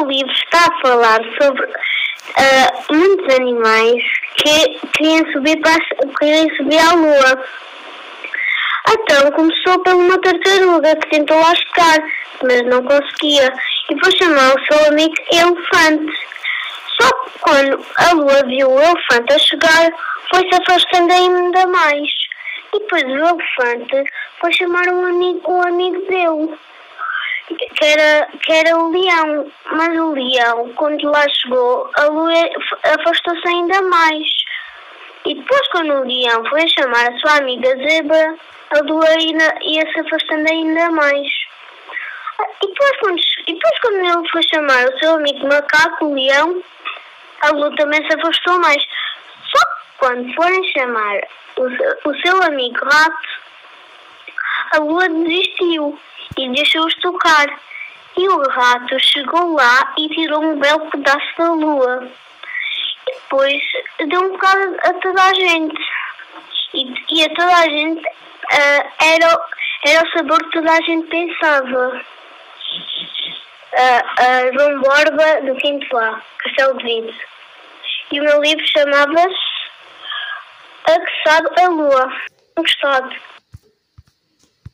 meu livro está a falar sobre uh, muitos animais que queriam subir, para, queriam subir à lua. Então começou por uma tartaruga que tentou lá chegar, mas não conseguia, e foi chamar o seu amigo elefante. Só que quando a lua viu o elefante a chegar, foi-se afastando ainda mais. E depois o elefante foi chamar um amigo, um amigo dele, que era, que era o leão. Mas o leão, quando lá chegou, a lua afastou-se ainda mais. E depois, quando o leão foi chamar a sua amiga zebra, a lua ia, ia se afastando ainda mais. E depois, quando, e depois, quando ele foi chamar o seu amigo macaco, o leão, a lua também se afastou mais. Só que quando forem chamar o, o seu amigo rato, a lua desistiu e deixou-os tocar. E o rato chegou lá e tirou um belo pedaço da lua. E depois deu um bocado a toda a gente. E, e a toda a gente uh, era, era o sabor que toda a gente pensava. Uh, uh, João Borba do Quinto Lá, Castelo de Vidro. E o meu livro chamava-se A que sabe a lua. Gostado.